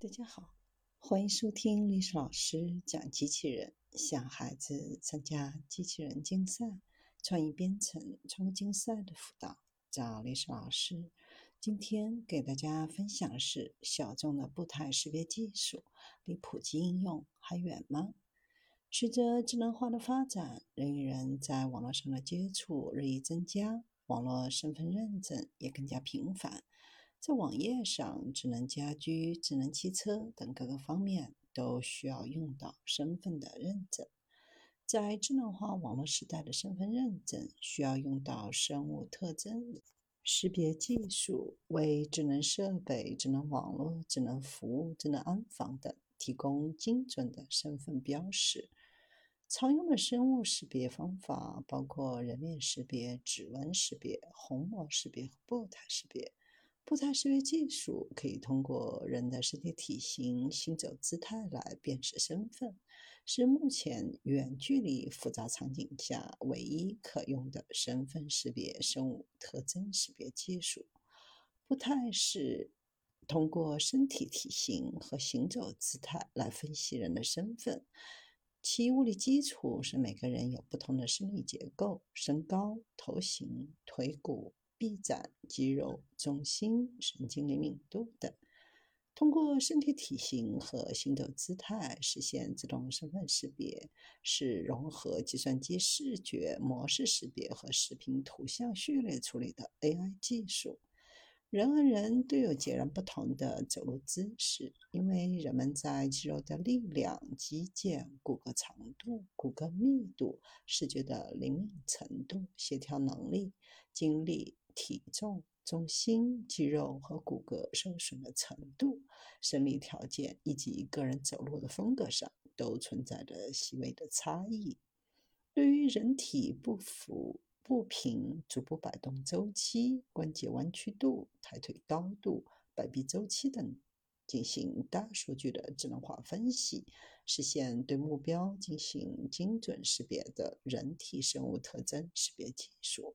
大家好，欢迎收听历史老师讲机器人，向孩子参加机器人竞赛、创意编程、创客竞赛的辅导。找历史老师，今天给大家分享的是小众的步态识别技术，离普及应用还远吗？随着智能化的发展，人与人在网络上的接触日益增加，网络身份认证也更加频繁。在网页上，智能家居、智能汽车等各个方面都需要用到身份的认证。在智能化网络时代的身份认证，需要用到生物特征识别技术，为智能设备、智能网络、智能服务、智能安防等提供精准的身份标识。常用的生物识别方法包括人脸识别、指纹识别、虹膜识别和步态识别。步态识别技术可以通过人的身体体型、行走姿态来辨识身份，是目前远距离复杂场景下唯一可用的身份识别生物特征识别技术。步态是通过身体体型和行走姿态来分析人的身份，其物理基础是每个人有不同的生理结构、身高、头型、腿骨。臂展、肌肉、重心、神经灵敏度等，通过身体体型和行走姿态实现自动身份识别，是融合计算机视觉模式识别和视频图像序列处理的 AI 技术。人和人都有截然不同的走路姿势，因为人们在肌肉的力量、肌腱、骨骼长度、骨骼密度、视觉的灵敏程度、协调能力、精力。体重、重心、肌肉和骨骼受损的程度、生理条件以及个人走路的风格上，都存在着细微的差异。对于人体不符、不平、足部摆动周期、关节弯曲度、抬腿高度、摆臂周期等进行大数据的智能化分析，实现对目标进行精准识别的人体生物特征识别技术。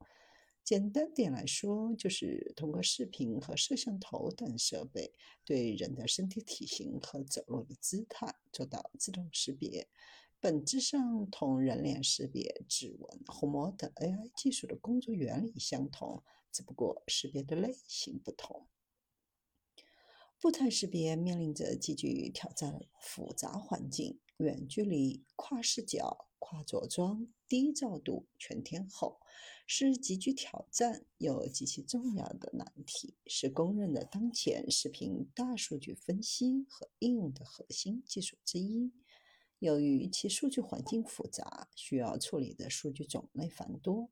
简单点来说，就是通过视频和摄像头等设备对人的身体体型和走路的姿态做到自动识别，本质上同人脸识别、指纹、虹膜等 AI 技术的工作原理相同，只不过识别的类型不同。步态识别面临着极具挑战复杂环境，远距离、跨视角。跨着装、低照度、全天候，是极具挑战又极其重要的难题，是公认的当前视频大数据分析和应用的核心技术之一。由于其数据环境复杂，需要处理的数据种类繁多，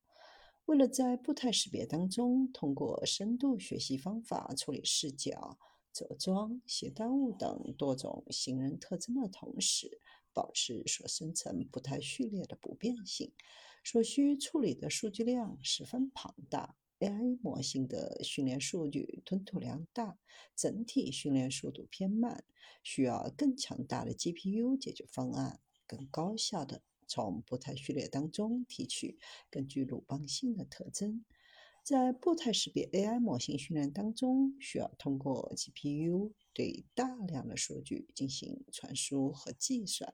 为了在步态识别当中通过深度学习方法处理视角、着装、携带物等多种行人特征的同时，保持所生成步态序列的不变性，所需处理的数据量十分庞大，AI 模型的训练数据吞吐量大，整体训练速度偏慢，需要更强大的 GPU 解决方案，更高效的从步态序列当中提取更具鲁棒性的特征。在步态识别 AI 模型训练当中，需要通过 GPU 对大量的数据进行传输和计算。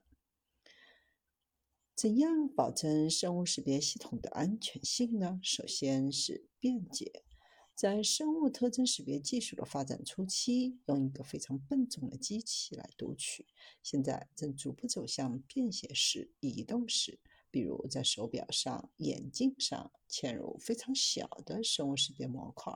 怎样保证生物识别系统的安全性呢？首先是便捷。在生物特征识别技术的发展初期，用一个非常笨重的机器来读取，现在正逐步走向便携式、移动式。比如在手表上、眼镜上嵌入非常小的生物识别模块，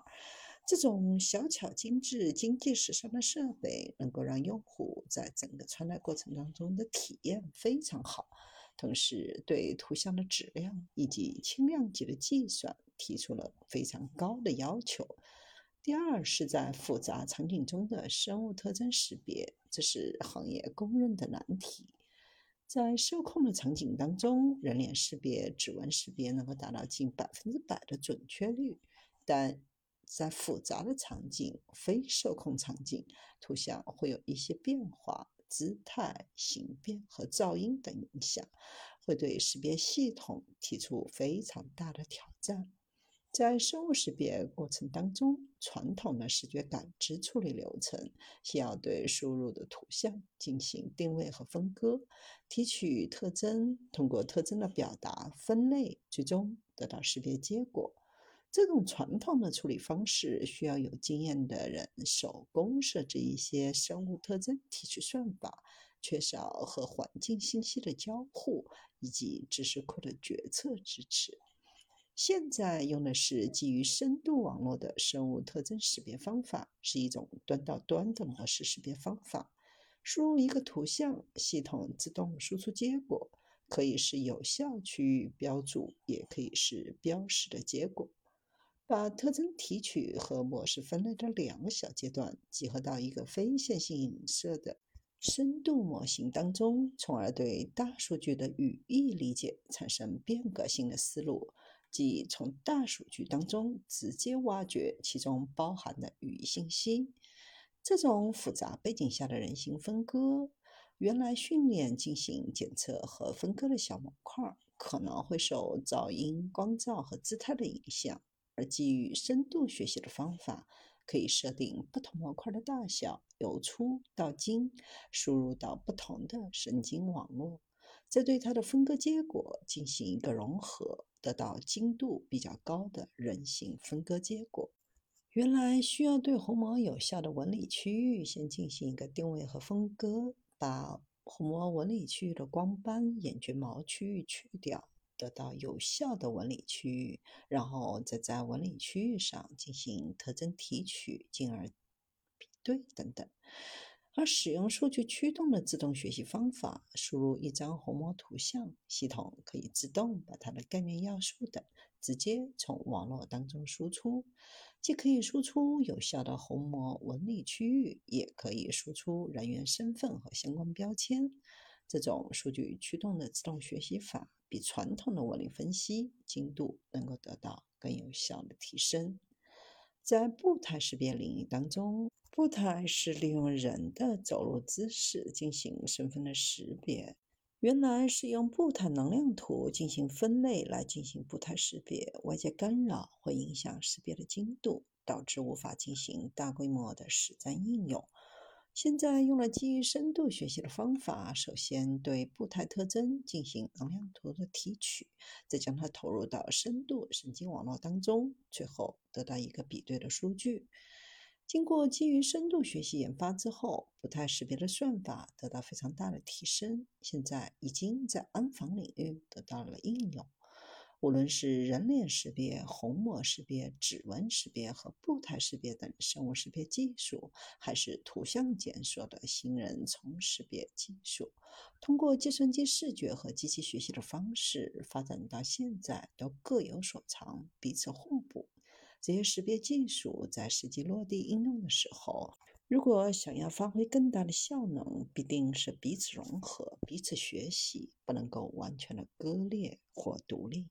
这种小巧精致、经济时尚的设备，能够让用户在整个穿戴过程当中的体验非常好，同时对图像的质量以及轻量级的计算提出了非常高的要求。第二是在复杂场景中的生物特征识别，这是行业公认的难题。在受控的场景当中，人脸识别、指纹识别能够达到近百分之百的准确率，但在复杂的场景、非受控场景，图像会有一些变化，姿态、形变和噪音等影响，会对识别系统提出非常大的挑战。在生物识别过程当中，传统的视觉感知处理流程需要对输入的图像进行定位和分割，提取特征，通过特征的表达分类，最终得到识别结果。这种传统的处理方式需要有经验的人手工设置一些生物特征提取算法，缺少和环境信息的交互以及知识库的决策支持。现在用的是基于深度网络的生物特征识别方法，是一种端到端的模式识别方法。输入一个图像，系统自动输出结果，可以是有效区域标注，也可以是标识的结果。把特征提取和模式分类的两个小阶段集合到一个非线性影射的深度模型当中，从而对大数据的语义理解产生变革性的思路。即从大数据当中直接挖掘其中包含的语义信息。这种复杂背景下的人形分割，原来训练进行检测和分割的小模块，可能会受噪音、光照和姿态的影响。而基于深度学习的方法，可以设定不同模块的大小，由粗到精，输入到不同的神经网络，再对它的分割结果进行一个融合。得到精度比较高的人形分割结果。原来需要对虹膜有效的纹理区域先进行一个定位和分割，把虹膜纹理区域的光斑、眼睫毛区域去掉，得到有效的纹理区域，然后再在纹理区域上进行特征提取，进而比对等等。而使用数据驱动的自动学习方法，输入一张虹膜图像，系统可以自动把它的概念要素等直接从网络当中输出，既可以输出有效的虹膜纹理区域，也可以输出人员身份和相关标签。这种数据驱动的自动学习法，比传统的纹理分析精度能够得到更有效的提升。在步态识别领域当中，步态是利用人的走路姿势进行身份的识别。原来是用步态能量图进行分类来进行步态识别，外界干扰会影响识别的精度，导致无法进行大规模的实战应用。现在用了基于深度学习的方法，首先对步态特征进行能量图的提取，再将它投入到深度神经网络当中，最后得到一个比对的数据。经过基于深度学习研发之后，步态识别的算法得到非常大的提升，现在已经在安防领域得到了应用。无论是人脸识别、虹膜识别、指纹识别和步态识别等生物识别技术，还是图像检索的新人从识别技术，通过计算机视觉和机器学习的方式发展到现在，都各有所长，彼此互补。这些识别技术在实际落地应用的时候，如果想要发挥更大的效能，必定是彼此融合、彼此学习，不能够完全的割裂或独立。